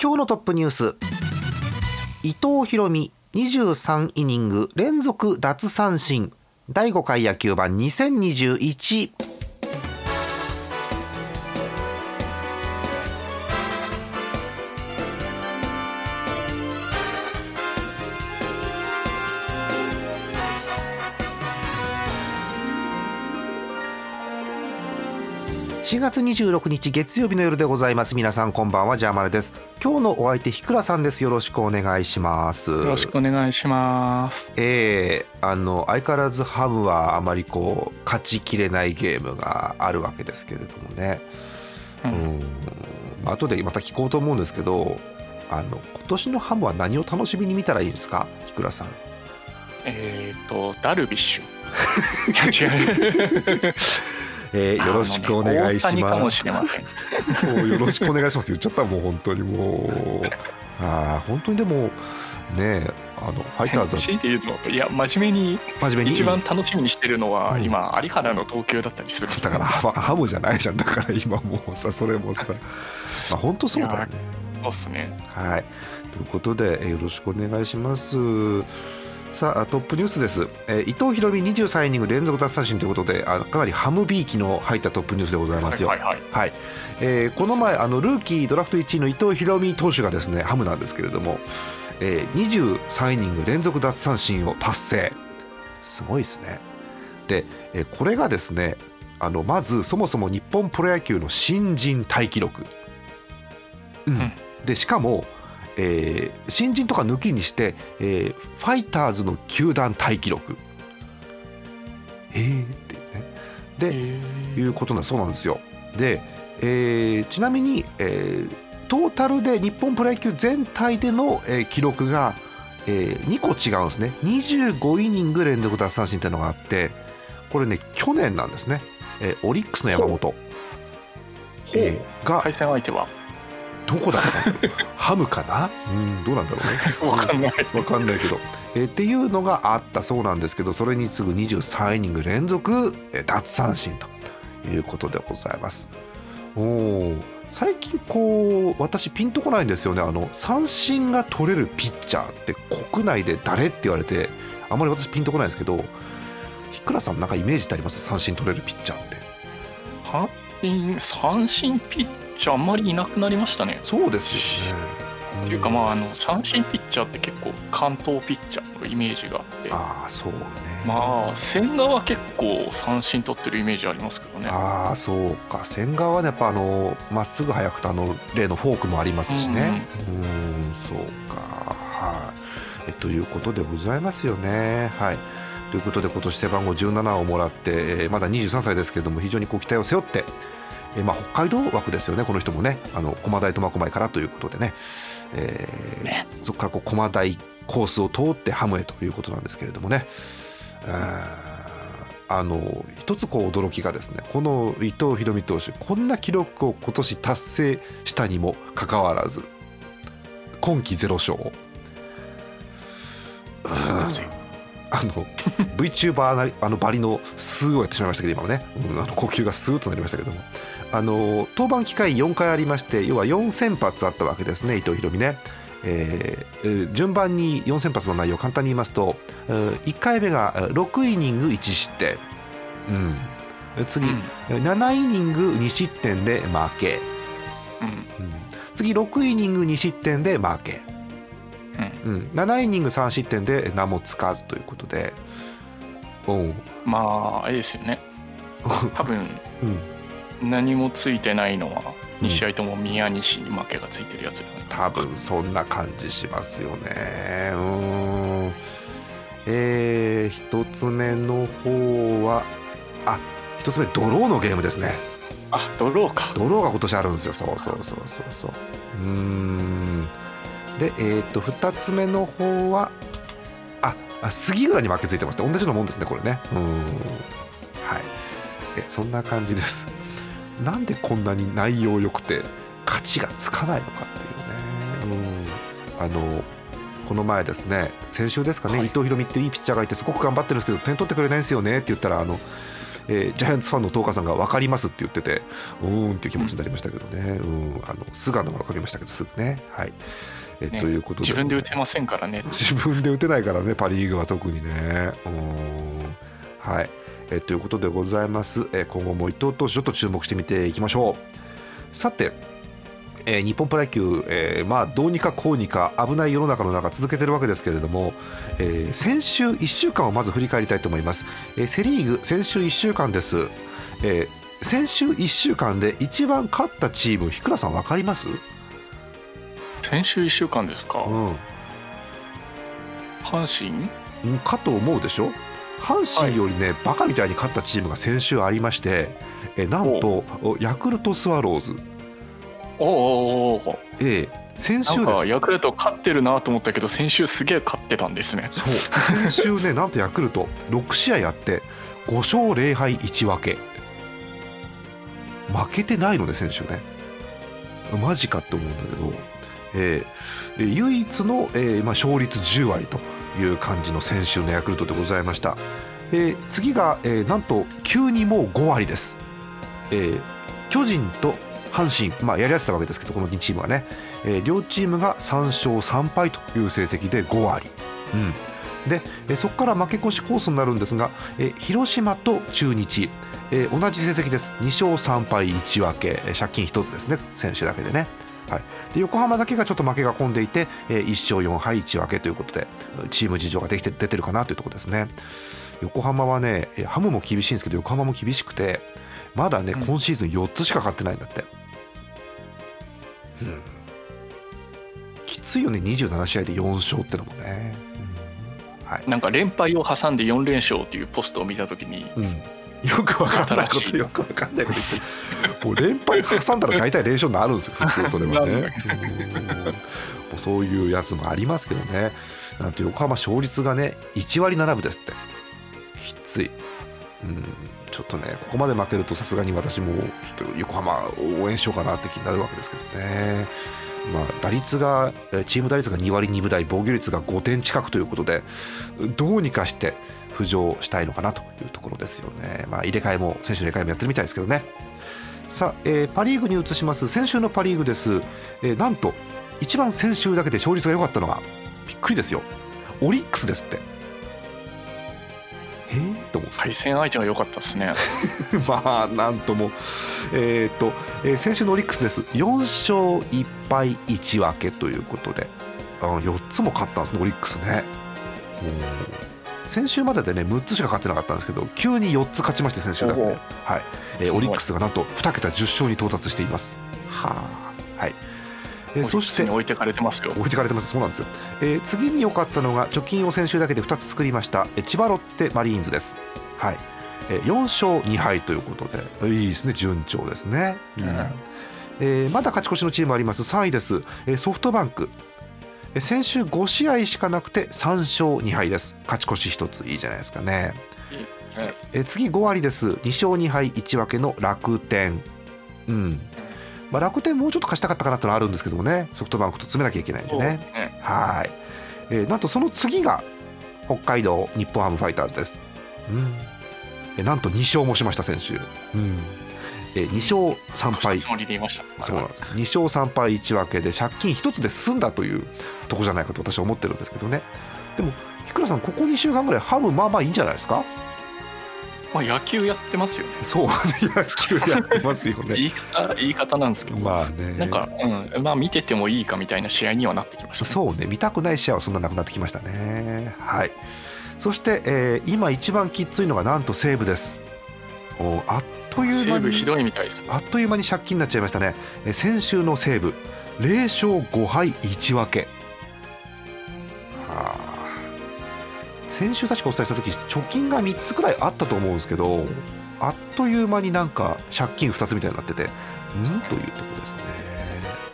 今日のトップニュース。伊藤博美23イニング連続奪三振。第5回野球盤2021 4月26日月曜日の夜でございます。皆さんこんばんはジャーマルです。今日のお相手ひくらさんです。よろしくお願いします。よろしくお願いします。えー、あの相変わらずハムはあまりこう勝ちきれないゲームがあるわけですけれどもね。うん。うん。後でまた聞こうと思うんですけどあの今年のハムは何を楽しみに見たらいいですか？ひくらさん。えっ、ー、とダルビッシュ。違うえー、よろしくお願いします。もうよろしくお願いします。言っちゃったもう本当にもうあ本当にでもねあのファイターズ強いて言うといや真面目に真面目に？一番楽しみにしてるのは、うん、今有原の投球だったりする。だからハムじゃないじゃんだから今もうさそれもさまあ本当そうだよね。そうっすね。はいということでよろしくお願いします。さあトップニュースです、えー、伊藤大美23イニング連続奪三振ということであかなりハムビーキの入ったトップニュースでございますよ。はい、はいはい、えー、この前あのルーキードラフト1位の伊藤大美投手がですねハムなんですけれども、えー、23イニング連続奪三振を達成。すごいですね。で、えー、これがですねあのまずそもそも日本プロ野球の新人タイ記録、うん、でしかもえー、新人とか抜きにして、えー、ファイターズの球団タイ記録。えーってね。でいうことなそうなんですよ。で、えー、ちなみに、えー、トータルで日本プロ野球全体での、えー、記録が、えー、2個違うんですね。25イニング連続奪三振っていうのがあってこれね去年なんですね、えー、オリックスの山本、えー、が対戦相手は？どこだったんだろうハムかな？うんどうなんだろうね。分かんない。分かんないけど、えー、っていうのがあったそうなんですけどそれに次ぐ23イニング連続、えー、奪三振ということでございます。お最近こう私ピンとこないんですよね。あの三振が取れるピッチャーって国内で誰って言われてあんまり私ピンとこないんですけどひくらさんなんかイメージってあります？三振取れるピッチャーって。三振ピッチャーあんまりいなくなりましたね。そうですよね。っていうかまああの三振ピッチャーって結構関東ピッチャーのイメージがあって。ああそうね。まあ千賀は結構三振取ってるイメージありますけどね。ああそうか。千賀はねやっぱあのまっすぐ速くてあの例のフォークもありますしね。うんそうか。はい。えということでございますよね。はい。ということで今年背番号17をもらって、えー、まだ23歳ですけれども非常にこう期待を背負ってえー、まあ、北海道枠ですよねこの人もね。あの駒大苫小牧からということでね,、えー、ね。そこからこう駒大コースを通ってハムへということなんですけれどもね。あの一つこう驚きがですねこの伊藤大海投手こんな記録を今年達成したにもかかわらず今季ゼロ勝。あの VTuber あのバリのスーをやってしまいましたけど今もね、うん、あの呼吸がスーッとなりましたけどもあの登板機会4回ありまして要は4先発あったわけですね伊藤大海ね。えー、順番に4先発の内容を簡単に言いますと1回目が6イニング1失点、うん、次、うん、7イニング2失点で負け、うん、うん、次6イニング2失点で負け、うん、うん、7イニング3失点で名もつかずということで。まああれですよね。多分、うん何もついてないのは2試合とも宮西に負けがついてるやつじゃない多分そんな感じしますよね。うん。えー、一つ目の方はあ一つ目ドローのゲームですね。あドローか。ドローが今年あるんですよ。そうそうそうそうそう。うん。で、えー、と2つ目の方はああ杉浦に負けついてますね同じようなもんですねこれね。うん。はい。えそんな感じですなんでこんなに内容良くて勝ちがつかないのかっていうね。うん。あのこの前ですね先週ですかね、はい、伊藤大海っていいピッチャーがいてすごく頑張ってるんですけど点取ってくれないんですよねって言ったらあのえー、ジャイアンツファンの東花さんが分かりますって言っててうーんっていう気持ちになりましたけどね、うん、あの菅野が分かりましたけどすぐね。はい。えね、ということで。自分で打てませんからね。自分で打てないからねパ・リーグは特にね。うん。はいえということでございます、え今後も伊藤投手ちょっと注目してみていきましょう。さてえー、日本プロ野球、えー、まあ、どうにかこうにか危ない世の中の中続けてるわけですけれども、えー、先週1週間をまず振り返りたいと思います、えセ・リーグ先週1週間です、え先週1週間で一番勝ったチーム日倉さん分かります？先週1週間ですか、うん、阪神？かと思うでしょ？阪神よりね、はい、バカみたいに勝ったチームが先週ありましてえなんとヤクルトスワローズ。おおおええ先週です。ヤクルト勝ってるなと思ったけど先週すげえ勝ってたんですね。そう。先週ね なんとヤクルト6試合やって5勝0敗1分け。負けてないので先週ね。マジかって思うんだけど、えー、唯一の、えーまあ、勝率10割という感じの先週のヤクルトでございました、えー、次が、えー、なんと急にもう5割です、えー、巨人と阪神、まあ、やり合ってたわけですけどこの2チームはね、えー、両チームが3勝3敗という成績で5割、うん、で、えー、そこから負け越しコースになるんですが、えー、広島と中日、えー、同じ成績です。2勝3敗1分け。借金1つですね選手だけでね。はい、で横浜だけがちょっと負けが込んでいて、えー、1勝4敗1分けということでチーム事情ができて出てるかなというところですね。横浜はねハムも厳しいんですけど横浜も厳しくてまだね、うん、今シーズン4つしか勝ってないんだって。うん、きついよね27試合で4勝ってのもね、うん、はい、なんか連敗を挟んで4連勝っていうポストを見た時に、うん、よくわかんないことよくわかんないこと言ってもう連敗挟んだら大体連勝になるんですよ普通それはね。もうそういうやつもありますけどね。なんと横浜勝率がね1割7分ですって。きつい。うん。ちょっとねここまで負けるとさすがに私もちょっと横浜応援しようかなって気になるわけですけどね。まあ、打率がチーム打率が2割2分台防御率が5点近くということでどうにかして浮上したいのかなというところですよね、まあ、入れ替えも選手の入れ替えもやってるみたいですけどね。さあ、えー、パ・リーグに移します。先週のパ・リーグです、えー、なんと一番先週だけで勝率が良かったのがびっくりですよ。オリックスですって。えー、と思う。対戦相手が良かったですね。まあなんとも。えっ、ー、と、えー、先週のオリックスです。4勝1敗1分けということで。あの4つも勝ったんですねオリックスね先週まででね6つしか勝ってなかったんですけど急に4つ勝ちまして先週だけで、はい。えー、オリックスがなんと2桁10勝に到達しています。はあはい。えー、そして置いてかれてますよ。置いてかれてますそうなんですよ、えー、次に良かったのが貯金を先週だけで2つ作りました、えー、千葉ロッテマリーンズです。はい、えー、4勝2敗ということで。いいですね。順調ですね、うん、えー、まだ勝ち越しのチームあります。3位です、えー、ソフトバンク先週5試合しかなくて3勝2敗です。勝ち越し1ついいじゃないですかね。え次5割です。2勝2敗1分けの楽天。うん。まあ、楽天もうちょっと勝ちたかったかなってのはあるんですけどもね。ソフトバンクと詰めなきゃいけないんでね、ね、はい、えー、なんとその次が北海道日本ハムファイターズです、うん。えー、なんと2勝もしました選手、うんえー、2勝3敗そうなんです2勝3敗1分けで借金1つで済んだというとこじゃないかと私は思ってるんですけどねでも日倉さんここ2週間ぐらいハムまあまあいいんじゃないですか？まあ、野球やってますよね。そう、野球やってますよね。言い方言い方なんですけど、まあね、なんか、うん、まあ見ててもいいかみたいな試合にはなってきました、ね、そうね、見たくない試合はそんななくなってきましたね。はい。そして、えー、今一番きついのがなんと西武です。おあっという間にひどいみたいです、あっという間に借金になっちゃいましたね。え先週の西武0勝5敗1分け。はあ。先週確かお伝えした時貯金が3つくらいあったと思うんですけどあっという間になんか借金2つみたいになっててん？というところですね。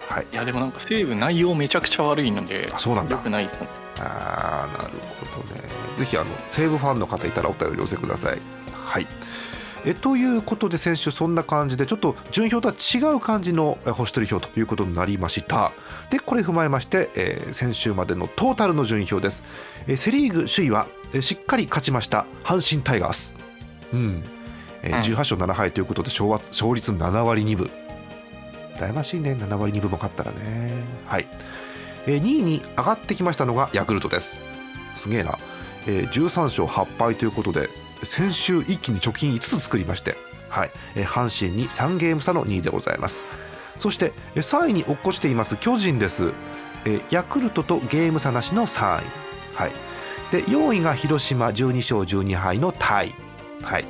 はい、いやでもなんか西武内容めちゃくちゃ悪いのであそうなんだよくないですねああなるほどねぜひあの西武ファンの方いたらお便り寄せくださいはいえということで先週そんな感じでちょっと順位表とは違う感じの星取り表ということになりました。でこれ踏まえまして、えー、先週までのトータルの順位表です、えー、セ・リーグ首位は、えー、しっかり勝ちました阪神タイガース。うん。えー、18勝7敗ということで勝勝率7割2分。羨ましいね7割2分も勝ったらね。はい、えー、2位に上がってきましたのがヤクルトです。すげえな、えー、13勝8敗ということで先週一気に貯金5つ作りまして、はい、阪神に3ゲーム差の2位でございます。そして3位に落っこちています巨人です、ヤクルトとゲーム差なしの3位、はい、で4位が広島12勝12敗のタイ。はい、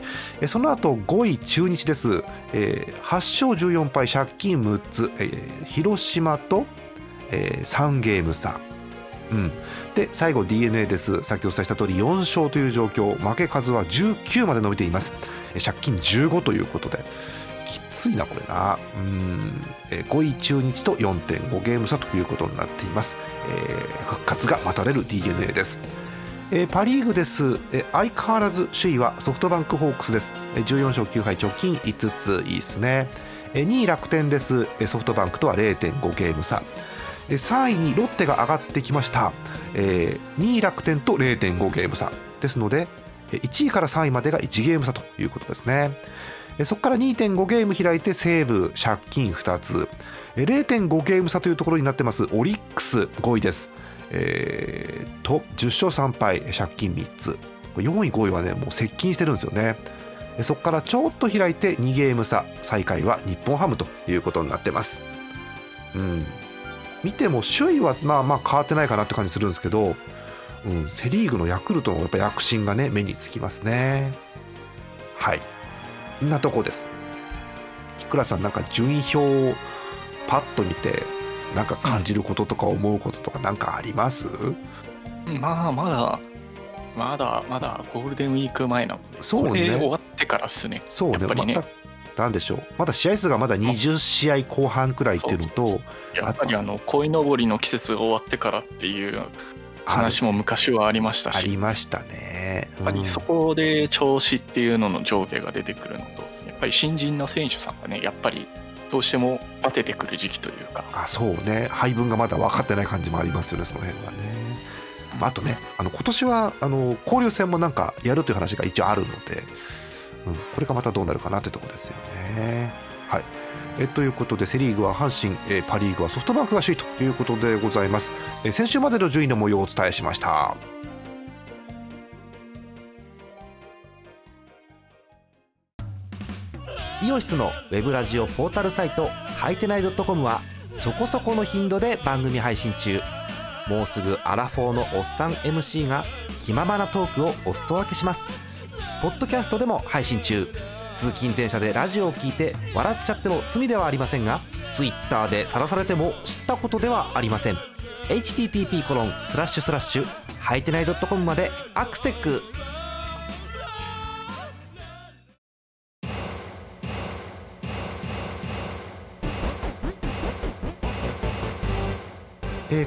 その後5位中日です、えー、8勝14敗借金6つ、え、広島と、えー、3ゲーム差、うん、で最後 d n a です。先ほどお伝えした通り4勝という状況。負け数は19まで伸びています。借金15ということで。きついなこれな。うん。5位中日と4.5ゲーム差ということになっています、えー、復活が待たれる d n a です。えー、パ・リーグです、えー、相変わらず首位はソフトバンクホークスです、えー、14勝9敗貯金5つ。いいですね、えー、2位楽天です、えー、ソフトバンクとは0.5ゲーム差。で3位にロッテが上がってきました、えー、2位楽天と0.5ゲーム差。ですので1位から3位までが1ゲーム差ということですね。そこから2.5ゲーム開いて西武借金2つ。0.5ゲーム差というところになってます。オリックス5位です。えー、と10勝3敗借金3つ。4位5位はねもう接近してるんですよね。そこからちょっと開いて2ゲーム差。最下位は日本ハムということになってます。うん。見ても首位はまあまあ変わってないかなって感じするんですけど、うん、セ・リーグのヤクルトのやっぱ躍進がね目につきますね。はい。んなとこです。ひくらさんなんか順位表をパッと見てなんか感じることとか思うこととか何かあります、まあまだまだまだゴールデンウィーク前なのでそうね。終わってからっすね。そうね。やっぱりね、まなんでしょう？まだ試合数がまだ20試合後半くらいっていうのとやっぱりあの鯉のぼりの季節が終わってからっていう話も昔はありましたし。ありましたね、うん、やっぱりそこで調子っていうのの上下が出てくるのとやっぱり新人の選手さんがねやっぱりどうしても当ててくる時期というか。あそうね。配分がまだ分かってない感じもありますよねその辺はね、あとねあの今年はあの交流戦もなんかやるという話が一応あるので、うん、これがまたどうなるかなというところですよね。はい。えということでセ・リーグは阪神、えパ・リーグはソフトバンクが首位ということでございます、え先週までの順位の模様をお伝えしました。イオシスのウェブラジオポータルサイトハイテナイドットコムはそこそこの頻度で番組配信中。もうすぐアラフォーのおっさん MC が気ままなトークをお裾分けします。ポッドキャストでも配信中。通勤電車でラジオを聞いて笑っちゃっても罪ではありませんが Twitter で晒されても知ったことではありません。http コロンスラッシュスラッシュはいてない .com までアクセック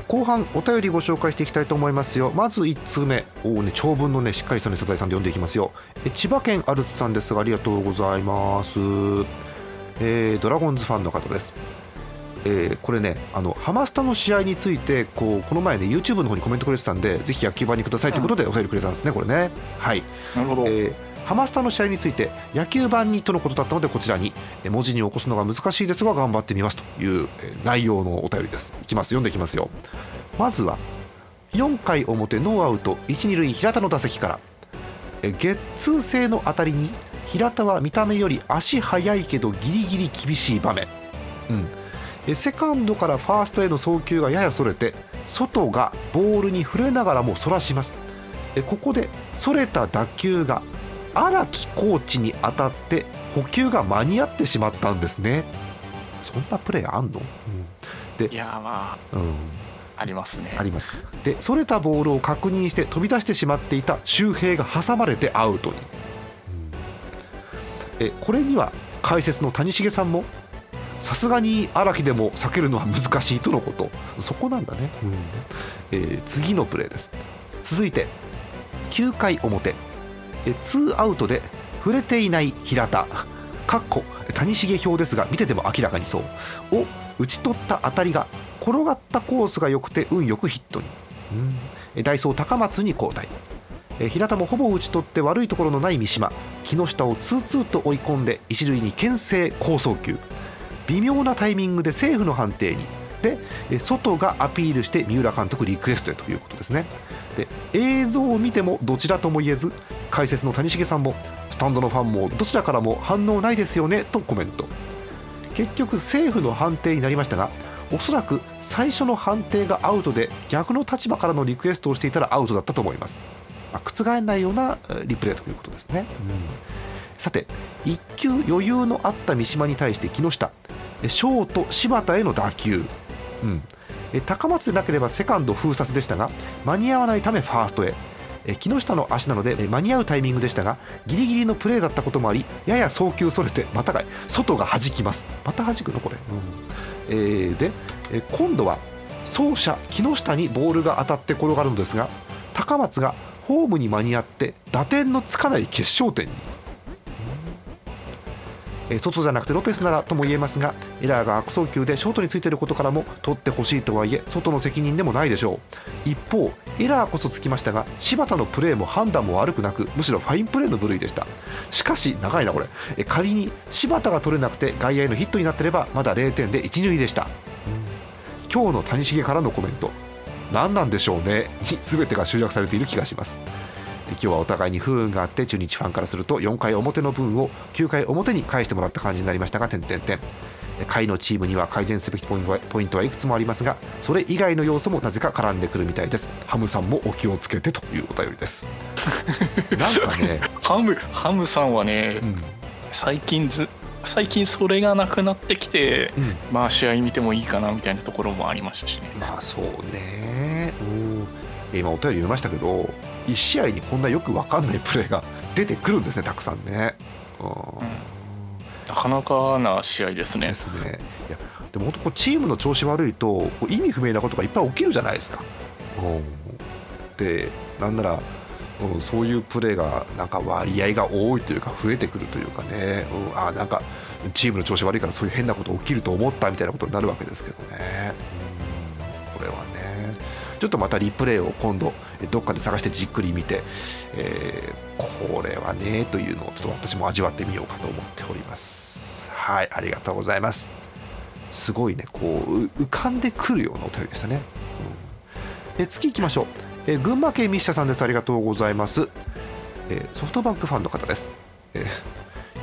後半お便りご紹介していきたいと思いますよ。まず1通目。おね長文のねしっかりしたのいただいたんで読んでいきますよ、えー、千葉県アルツさんです。がありがとうございます、えー、ドラゴンズファンの方です。えー、これねあのハマスタの試合についてこうこの前ね YouTube の方にコメントくれてたんでぜひ野球場にくださいということでお便りくれたんですねこれね。はい。なるほど、えーハマスタの試合について野球版にとのことだったのでこちらに文字に起こすのが難しいですが頑張ってみますという内容のお便りです。いきます。読んでいきますよ。まずは4回表ノーアウト1、2塁平田の打席から。ゲッツー性の当たりに平田は見た目より足速いけどギリギリ厳しい場面、うん、セカンドからファーストへの送球がややそれて外がボールに触れながらもそらします。ここでそれた打球が荒木コーチに当たって補給が間に合ってしまったんですね。そんなプレーあんの、うん、でいやまあ、うん、ありますね。ありますでそれたボールを確認して飛び出してしまっていた周平が挟まれてアウトに、うん、えこれには解説の谷繁さんもさすがに荒木でも避けるのは難しいとのこと。そこなんだね、うん。えー、次のプレーです。続いて9回表ツーアウトで振れていない平田。かっこ谷繁評ですが見てても明らかにそう。を打ち取った当たりが転がったコースが良くて運よくヒットに、うん、ダイソー高松に交代。平田もほぼ打ち取って悪いところのない三島。木下をツーツーと追い込んで一塁に牽制好送球。微妙なタイミングでセーフの判定に。で外がアピールして三浦監督リクエストへということですね。で映像を見てもどちらとも言えず解説の谷繁さんもスタンドのファンもどちらからも反応ないですよねとコメント。結局政府の判定になりましたがおそらく最初の判定がアウトで逆の立場からのリクエストをしていたらアウトだったと思います、まあ、覆らないようなリプレイということですね、うん、さて1球余裕のあった三島に対して木下ショート柴田への打球、うん、高松でなければセカンド封殺でしたが間に合わないためファーストへ。木下の足なので間に合うタイミングでしたがギリギリのプレーだったこともありやや送球それてまたが外が弾きます。また弾くのこれ、うん、えー、で今度は走者木下にボールが当たって転がるのですが高松がホームに間に合って打点のつかない決勝点に外じゃなくてロペスならとも言えますがエラーが悪送球でショートについていることからも取ってほしいとはいえ外の責任でもないでしょう。一方エラーこそつきましたが柴田のプレーも判断も悪くなくむしろファインプレーの部類でした。しかし長いなこれ。仮に柴田が取れなくて外野へのヒットになってればまだ0点で1、塁でした。今日の谷繁からのコメント。何なんでしょうね。に全てが集約されている気がします。今日はお互いに不運があって中日ファンからすると4回表の分を9回表に返してもらった感じになりましたが点々点下位のチームには改善すべきポイントはいくつもありますがそれ以外の要素もなぜか絡んでくるみたいです。ハムさんもお気をつけてというお便りです。なんかねハムハムさんはね、うん、最近ず最近それがなくなってきて、うん、まあ試合見てもいいかなみたいなところもありましたしね。まあそうね。今お便り読みましたけど1試合にこんなよく分かんないプレーが出てくるんですねたくさんね。うん、なかなかな試合ですね。ですね。いやでも本当こうチームの調子悪いと意味不明なことがいっぱい起きるじゃないですか。でなんなら、うん、そういうプレーがなんか割合が多いというか増えてくるというかね、うん、あなんかチームの調子悪いからそういう変なこと起きると思ったみたいなことになるわけですけどね。うん、これはねちょっとまたリプレイを今度どっかで探してじっくり見て、えー、これはねというのをちょっと私も味わってみようかと思っております。はいありがとうございます。すごいねこう浮かんでくるようなお便りでしたね、うん、え次行きましょう、え群馬県ミッシャさんです。ありがとうございます、えソフトバンクファンの方です、え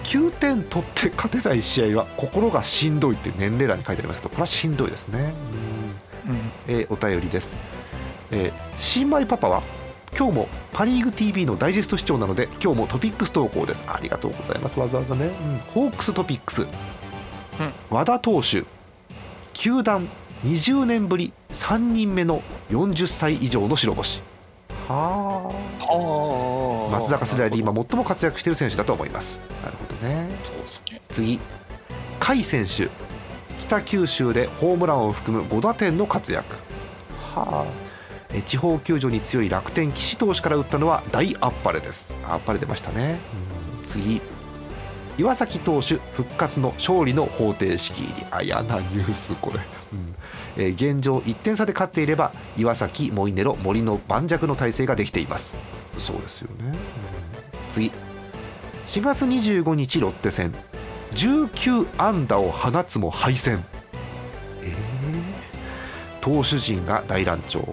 9点取って勝てない試合は心がしんどいって年齢欄に書いてありますけどこれはしんどいですね、うん、えー、お便りですえー、新米パパは今日もパ・リーグ TV のダイジェスト視聴なので今日もトピックス投稿です。ありがとうございます。わざわざね、うん、ホークストピックス、うん、和田投手。球団20年ぶり3人目の40歳以上の白星。はあ。松坂世代で今最も活躍している選手だと思います。なるほどね。次。甲斐選手。北九州でホームランを含む5打点の活躍。はあ地方球場に強い楽天岸投手から打ったのは大あっぱれです。あっぱれ出ましたね。次。岩崎投手復活の勝利の方程式入り。あ嫌なニュースこれ、うん。えー、現状1点差で勝っていれば岩崎モイネロ森の盤石の体制ができています。そうですよね、うん、次。4月25日ロッテ戦。19安打を放つも敗戦。えー、投手陣が大乱調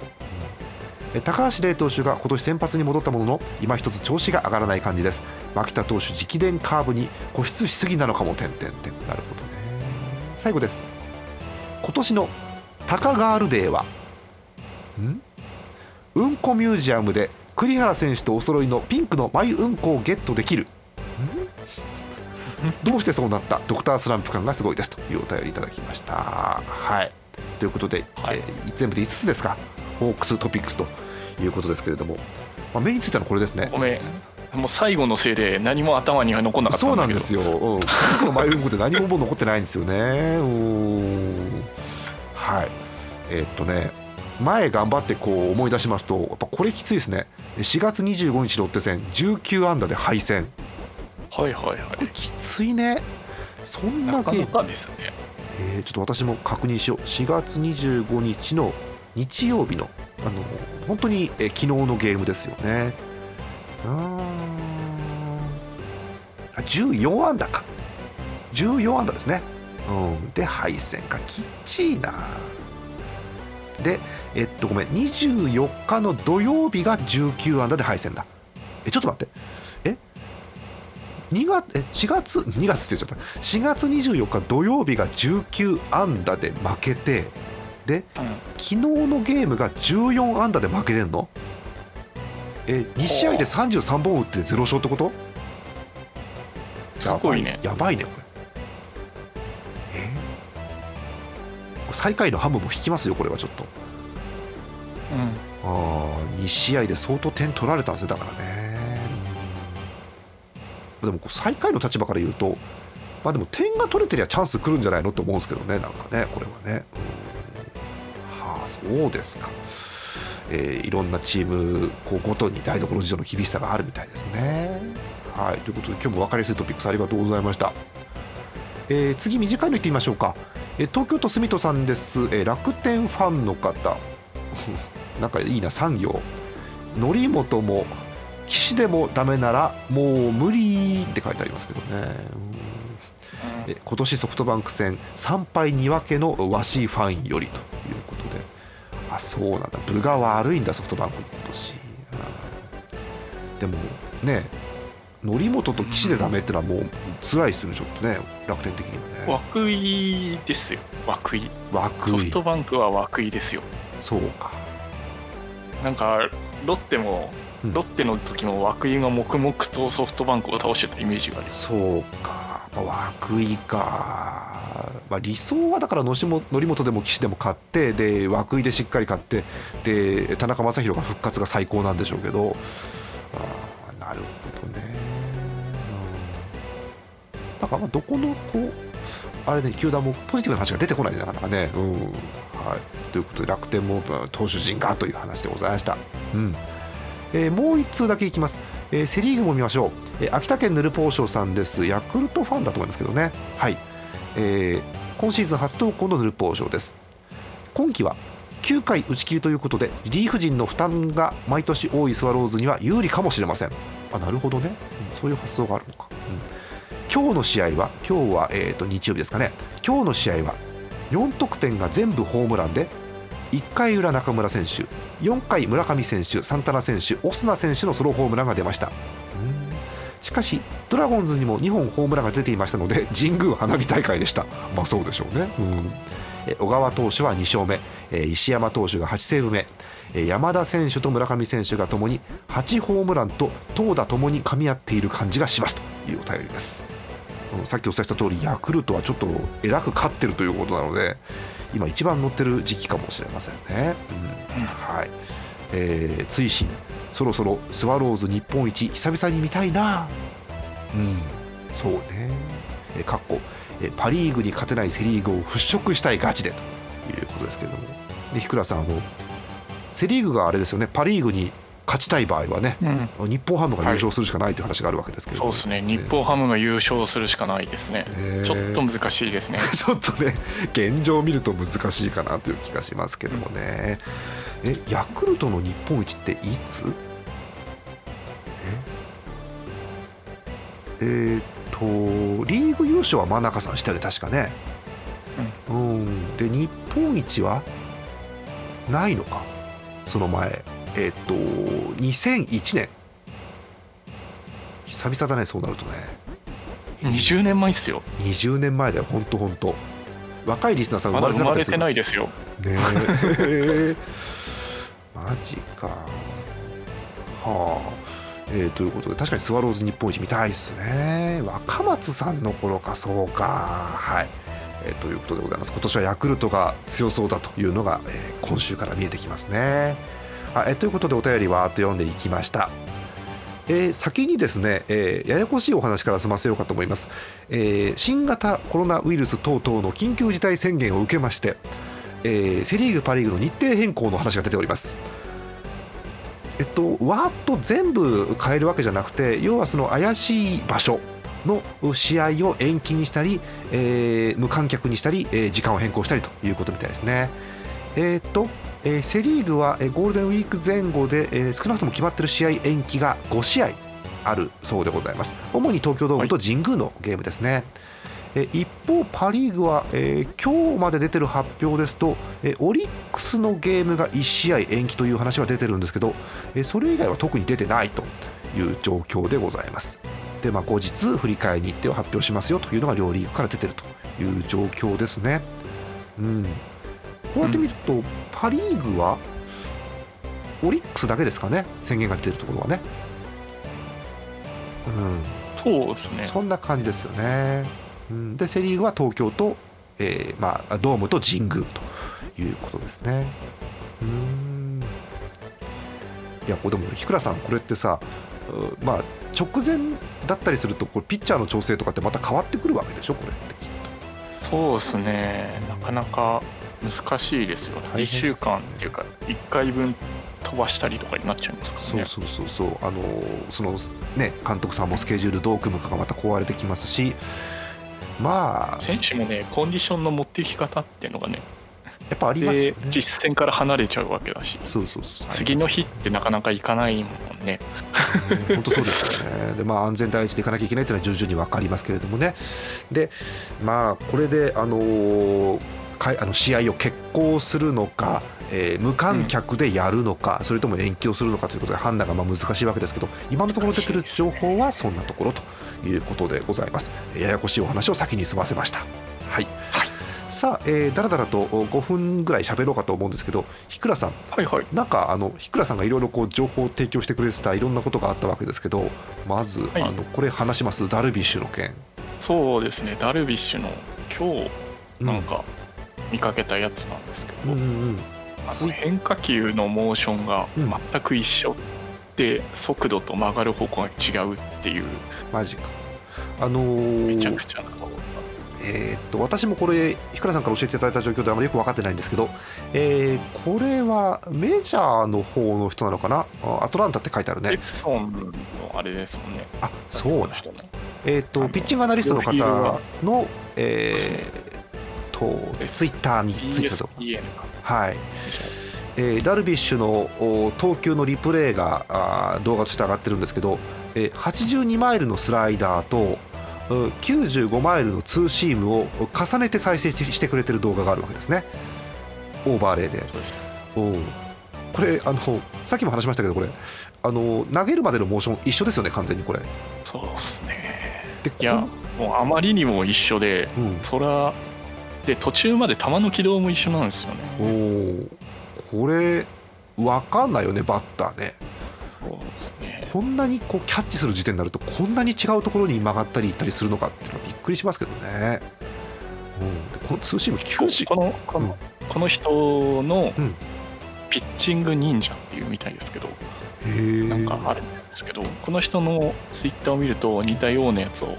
高橋礼投手が今年先発に戻ったものの今一つ調子が上がらない感じです。牧田投手直伝カーブに固執しすぎなのかも点々点。なるほどね。最後です。今年のタカガールデーはん？うんこミュージアムで栗原選手とお揃いのピンクのマイうんこをゲットできる。どうしてそうなった？ドクタースランプ感がすごいです。というお便りいただきました。はい。ということで、はい、えー、全部で5つですか？ホークストピックスということですけれども、まあ、目についたのはこれですね。ごめんもう最後のせいで何も頭には残んなかったそうなんですよ、うん、僕のマイルームって何も残ってないんですよね。うん。はい。えーっとね前頑張ってこう思い出しますとやっぱこれきついですね。4月25日ロッテ戦19安打で敗戦。はいはいはい。きついね。そんななかなゲームかですね。えーちょっと私も確認しよう。4月25日の日曜日のあの本当に、え昨日のゲームですよね。うんあ14安打か。14安打ですね。うん。で敗戦か。きっちいな。でえっとごめん。24日の土曜日が19安打で敗戦だ。えちょっと待って。え？2月え4月？2月って言っちゃった。4月24日土曜日が19安打で負けてでうん。昨日のゲームが14安打で負けてんの？え2試合で33本打って0勝ってこと？すごいね。やばいねこれ。え？最下位のハムも引きますよこれはちょっと。うん。あ2試合で相当点取られたんですねだからね、うんでもこう最下位の立場から言うとまあでも点が取れてりゃチャンス来るんじゃないのって思うんですけどねなんかねこれはね、そうですか、えーいろんなチームこうごとに台所事情の厳しさがあるみたいですね。はいということで今日も分かりやすいトピックスありがとうございました。えー次短いのいってみましょうか、えー東京都住人さんです、えー楽天ファンの方。なんかいいな産業。則本も岸でもダメならもう無理って書いてありますけどね、うん。え今年ソフトバンク戦3敗2分けの和紙ファンよりと。あそうなんだ。分が悪いんだソフトバンク今年、うんでもね則本と岸でダメってのはもう辛いですよねちょっとね。楽天的にはね。涌井ですよ。涌井ソフ涌井トバンクは涌井ですよ。そうか。なんかロッテもうん。ロッテの時も涌井が黙々とソフトバンクを倒してたイメージがあるそうか、まあ、涌井か、まあ、理想はだからのしも則本でも岸でも勝ってで涌井でしっかり勝ってで田中将大が復活が最高なんでしょうけどあなるほどね、うん。だからまあどこのこうあれね球団もポジティブな話が出てこないねなかなかね、うん。はい、ということで楽天も投手陣がという話でございました。うん。えーもう1通だけいきます、えーセ・リーグも見ましょう、えー秋田県ヌルポーショーさんです。ヤクルトファンだと思いますけどね。はい、えー今シーズン初投稿のヌルポーショです。今季は9回打ち切りということでリリーフ陣の負担が毎年多いスワローズには有利かもしれません。あなるほどね、うんそういう発想があるのか、うん。今日の試合は今日は、えー、と日曜日ですかね。今日の試合は4得点が全部ホームランで1回裏中村選手4回村上選手サンタナ選手オスナ選手のソロホームランが出ました。しかしドラゴンズにも2本ホームランが出ていましたので 神宮花火大会でした。まあそうでしょうね、うん。え小川投手は2勝目。えー石山投手が8セーブ目。えー山田選手と村上選手がともに8ホームランと投打ともに噛み合っている感じがします。というお便りです。うんさっきお伝えした通りヤクルトはちょっとえらく勝ってるということなので今一番乗ってる時期かもしれませんね、うん。はい。えー追伸そろそろスワローズ日本一久々に見たいな。うん。そうね。えかっこ。えパ・リーグに勝てないセ・リーグを払拭したいガチでということですけれども。で日倉さんあのセ・リーグがあれですよね。パ・リーグに勝ちたい場合はねうん。日本ハムが優勝するしかないという話があるわけですけれども、そうですね。日本ハムが優勝するしかないですね。ねちょっと難しいですね。ちょっとね現状を見ると難しいかなという気がしますけどもね、えヤクルトの日本一っていつ？え？えーっとリーグ優勝は真中さんしたよね確かね。うん。で日本一はないのかその前えーっと2001年。久々だねそうなるとね。20年前っすよ。20年前だよ本当本当若いリスナーさん生まれてなかったですよ。てないですよ。ねえ。マジか。はあ。えーということで確かにスワローズ日本一見たいですね。若松さんの頃かそうか。はい、えーということでございます。今年はヤクルトが強そうだというのが、えー今週から見えてきますね、あえということでお便りわーっと読んでいきましたえー、先にですね、えー、ややこしいお話から済ませようかと思います、えー、新型コロナウイルス等々の緊急事態宣言を受けまして、え、セ・リーグ、パ・リーグの日程変更の話が出ております。えっと、わーっと全部変えるわけじゃなくて要はその怪しい場所の試合を延期にしたり、えー、無観客にしたり、えー、時間を変更したりということみたいですね。えー、っとえー、セ・リーグは、えー、ゴールデンウィーク前後で、えー、少なくとも決まっている試合延期が5試合あるそうでございます主に東京ドームと神宮のゲームですね、はいえ一方、パ・リーグは、えー、今日まで出てる発表ですと、えオリックスのゲームが1試合延期という話は出てるんですけど、えそれ以外は特に出てないという状況でございます。で、まあ、後日、振り返り日程を発表しますよというのが両リーグから出てるという状況ですね。うん、こうやって見ると、うん、パ・リーグはオリックスだけですかね、宣言が出てるところはね。うん、そうですね。そんな感じですよね。うん、で、セ・リーグは東京と、えーまあ、ドームと神宮ということですね。うんいや、でも、日倉さん、これってさ、まあ、直前だったりするとこれピッチャーの調整とかってまた変わってくるわけでしょ？これってきっとそうですねなかなか難しいですよ1週間っていうか1回分飛ばしたりとかになっちゃいますからね。そうそうそうそう。あのそのね監督さんもスケジュールどう組むかがまた壊れてきますしまあ。選手もねコンディションの持っていき方っていうのがねやっぱありますよね。実戦から離れちゃうわけだしそうそうそう。次の日ってなかなか行かないもんね。本当そうですよね。でまあ安全第一で行かなきゃいけないというのは徐々に分かりますけれどもね。でまあこれであのーあの試合を決行するのか、えー、無観客でやるのか、うん、それとも延期をするのかということで判断がまあ難しいわけですけど今のところ出てる情報はそんなところということでございます。ややこしいお話を先に済ませました。はい、はい。さあ、えー、だらだらと5分ぐらい喋ろうかと思うんですけど、日倉さん、はいはい、なんかあの日倉さんがいろいろこう情報を提供してくれてたいろんなことがあったわけですけど、まず、はい、あのこれ話します、ダルビッシュの件。そうですね、ダルビッシュの今日なんか見かけたやつなんですけど、うんうん変化球のモーションが全く一緒で、速度と曲がる方向が違うっていう。マジか。あのー、めちゃくちゃなえー、っと私もこれ日倉さんから教えていただいた状況であまりよく分かってないんですけど、えー、これはメジャーの方の人なのかな？アトランタって書いてあるね。エプソンのあれですもんね。あそうだ。えー、っとピッチングアナリストの方のえー、とツイッターについてたと。はい。えー、ダルビッシュの投球のリプレイがあ動画として上がってるんですけど、えー、82マイルのスライダーと95マイルのツーシームを重ねて再生してくれてる動画があるわけですね。オーバーレイで。おこれあのさっきも話しましたけどこれあの投げるまでのモーション一緒ですよね完全にこれ。そうですね。でいやもうあまりにも一緒で、うん、そらで途中まで球の軌道も一緒なんですよね。おこれ分かんないよねバッターね。そうですね。こんなにこうキャッチする時点になるとこんなに違うところに曲がったりいったりするのかっていうのはびっくりしますけどね、うん、このツーシーム90このこのうん、この人のピッチング忍者っていうみたいですけど、うん、なんかあるんですけどこの人のツイッターを見ると似たようなやつを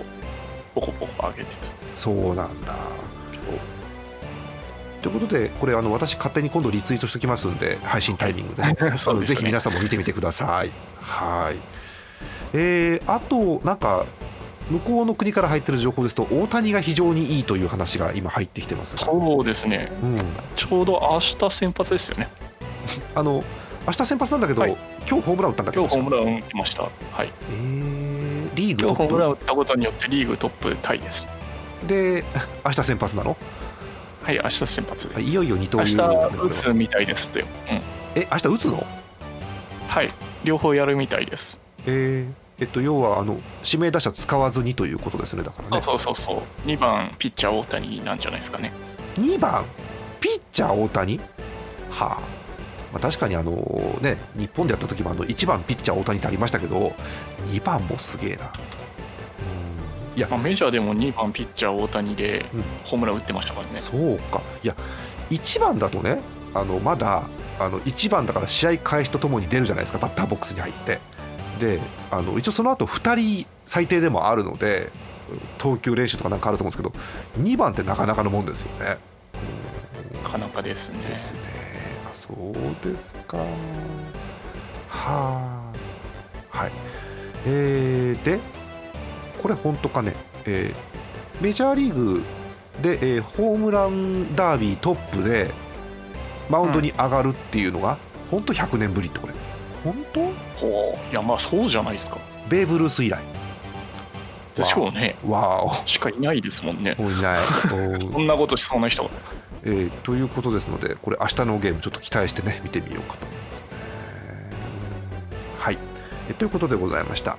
ポコポコ上げてた。そうなんだということでこれあの私勝手に今度リツイートしておきますんで配信タイミングでね。ね、ぜひ皆さんも見てみてください。はい。えー、あとなんか向こうの国から入ってる情報ですと大谷が非常にいいという話が今入ってきてますそうですね、うん、ちょうど明日先発ですよね。あの明日先発なんだけど、はい、今日ホームラン打ったんだけ？ど今日ホームラン打ちました。はい。えー、リーグトップ？今日ホームラン打ったことによってリーグトップタイですで 明日先発なの？はい明日先発いよいよ二刀流ですね明日打つみたいです。って、うん、え明日打つの？はい両方やるみたいです。えー、えっと、要はあの指名打者使わずにということですねだからね。そうそうそうそう。2番ピッチャー大谷なんじゃないですかね。2番？ピッチャー大谷？はあ、まあ、確かにあのね日本でやった時もあの1番ピッチャー大谷ってありましたけど2番もすげえないや、まあ、メジャーでも2番ピッチャー大谷でホームラン打ってましたからね、うん、そうかいや1番だとねあのまだあの1番だから試合開始とともに出るじゃないですかバッターボックスに入ってであの一応その後2人最低でもあるので投球練習とかなんかあると思うんですけど2番ってなかなかのもんですよね。なかなかですね。ですね。あそうですか。はあ。はい。えー、でこれ本当かね、えー、メジャーリーグで、えー、ホームランダービートップでマウンドに上がるっていうのが、うん、本当100年ぶりってこれ。本当？ほう。いやまあそうじゃないですか。ベーブ・ルース以来。でしょうね。わお。しかいないですもんね。いない。そんなことしそうな人えー、ということですのでこれ明日のゲームちょっと期待してね見てみようかと思いますね。はい、えー、ということでございました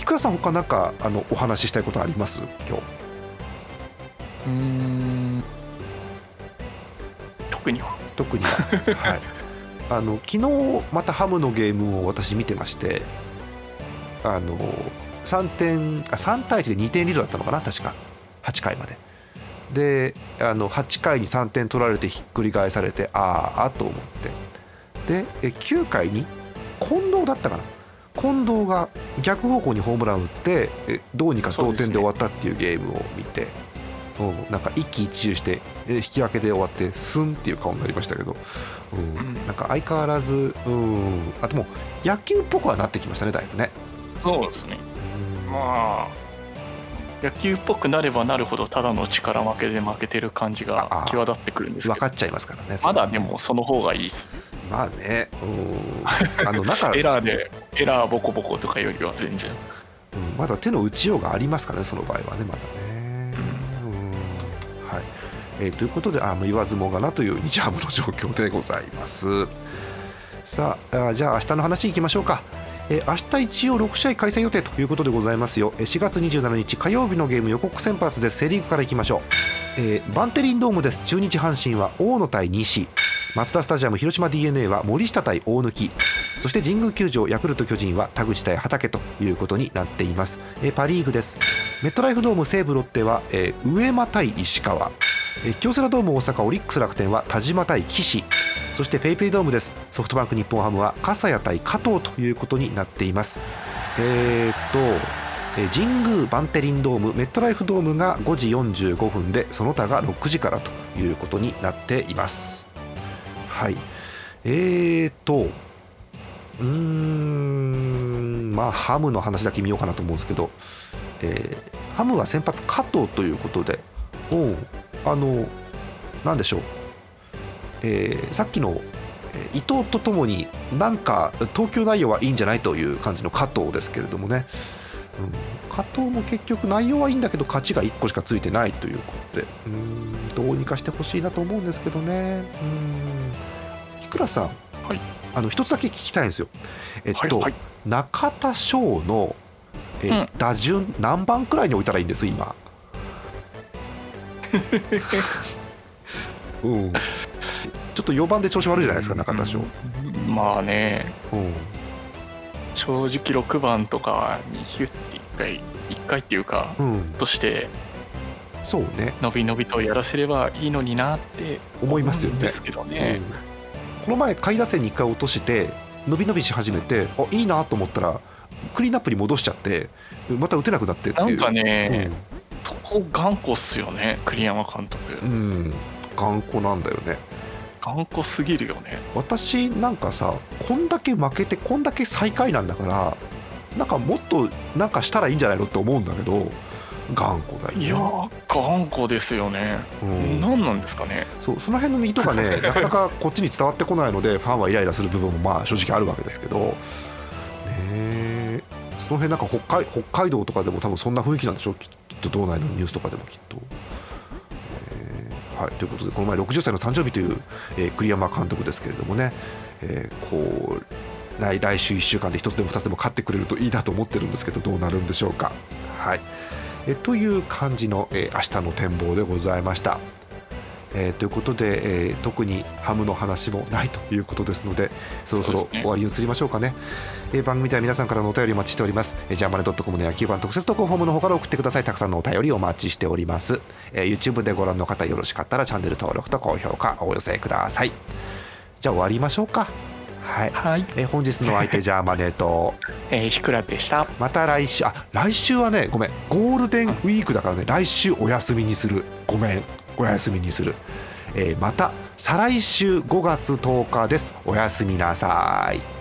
ひくらさん他なんかあのお話ししたいことあります？今日。うん。特には。特には。はい。あの昨日またハムのゲームを私見てましてあの3点あ3対1で2点リードだったのかな？確か。8回まで。であの8回に3点取られてひっくり返されてああと思って。で9回に近藤だったかな？近藤が逆方向にホームラン打ってどうにか同点で終わったっていうゲームを見て、うん、なんか一喜一憂して引き分けで終わってスンっていう顔になりましたけど、うん、なんか相変わらず、うん、あとも野球っぽくはなってきましたねだいぶね。そうですね、まあ野球っぽくなればなるほどただの力負けで負けてる感じが際立ってくるんですけど。分かっちゃいますからねまだでもその方がいいですまあね。うん。あの中 エラーでエラーボコボコとかよりは全然、うん、まだ手の打ちようがありますからねその場合はねまだね、うん、はい、えー、ということであの言わずもがなという日ハムの状況でございます。さあじゃあ明日の話いきましょうかえ明日一応6試合開催予定ということでございますよ。4月27日火曜日のゲーム予告先発ですセ・リーグからいきましょう、えー、バンテリンドームです。中日阪神は大野対西。マツダスタジアム広島 d n a は森下対大貫。そして神宮球場ヤクルト巨人は田口対畠ということになっています、え、パ・リーグです。メットライフドーム西武ロッテは、えー、上間対石川。京セラドーム大阪オリックス楽天は田島対岸。そしてペイペイドームです。ソフトバンク日本ハムは笠谷対加藤ということになっています。えー、っと神宮バンテリンドームメットライフドームが5時45分でその他が6時からということになっています。はい。えー、っとうーんまあハムの話だけ見ようかなと思うんですけど、えー、ハムは先発加藤ということでおあのなんでしょう。えー、さっきの伊藤とともになんか投球内容はいいんじゃないという感じの加藤ですけれどもね、うん、加藤も結局内容はいいんだけど勝ちが1個しかついてないということで。うんどうにかしてほしいなと思うんですけどね。うん。日倉さん、はい、あの一つだけ聞きたいんですよ。えっと、はいはい、中田翔のえ、うん、打順何番くらいに置いたらいいんです今？うん、と4番で調子悪いじゃないですか、中田翔。まあね、うん、正直6番とかにヒュッて1回、1回っていうか、うん、として、そうね伸び伸びとやらせればいいのになって思いますよね。ですけどね、うん、この前、下位打線に1回落として、伸び伸びし始めて、あいいなと思ったら、クリーンアップに戻しちゃって、また打てなくなってっていう。なんかね、そこ頑固っすよね、栗山監督。うん、頑固なんだよね。頑固すぎるよね。私なんかさこんだけ負けてこんだけ最下位なんだからなんかもっとなんかしたらいいんじゃないのって思うんだけど頑固だよ、ね、いや頑固ですよね、うん、何なんですかね。そうその辺の意図がね なかなかこっちに伝わってこないのでファンはイライラする部分もまあ正直あるわけですけどねその辺なんか北海北海道とかでも多分そんな雰囲気なんでしょう。きっと道内のニュースとかでもきっと。はい、ということでこの前60歳の誕生日という、えー、栗山監督ですけれどもね、えー、こう来来週1週間で1つでも2つでも勝ってくれるといいなと思ってるんですけどどうなるんでしょうか。はいえという感じの、えー、明日の展望でございました。えー、ということで、えー、特にハムの話もないということですのでそろそろ終わりに移りましょうかね、ね、えー、番組では皆さんからのお便りお待ちしております、えー、ジャーマネドットコムの野球版特設投稿フォームの方から送ってください。たくさんのお便りお待ちしております、えー、YouTube でご覧の方よろしかったらチャンネル登録と高評価お寄せください。じゃあ終わりましょうか。はい、はい、えー、本日の相手 ジャーマネと、えー、ひくらでした。また来週あ来週はねごめんゴールデンウィークだからね、うん、来週お休みにする。ごめん。お休みにする、えー、また再来週5月10日です。おやすみなさい。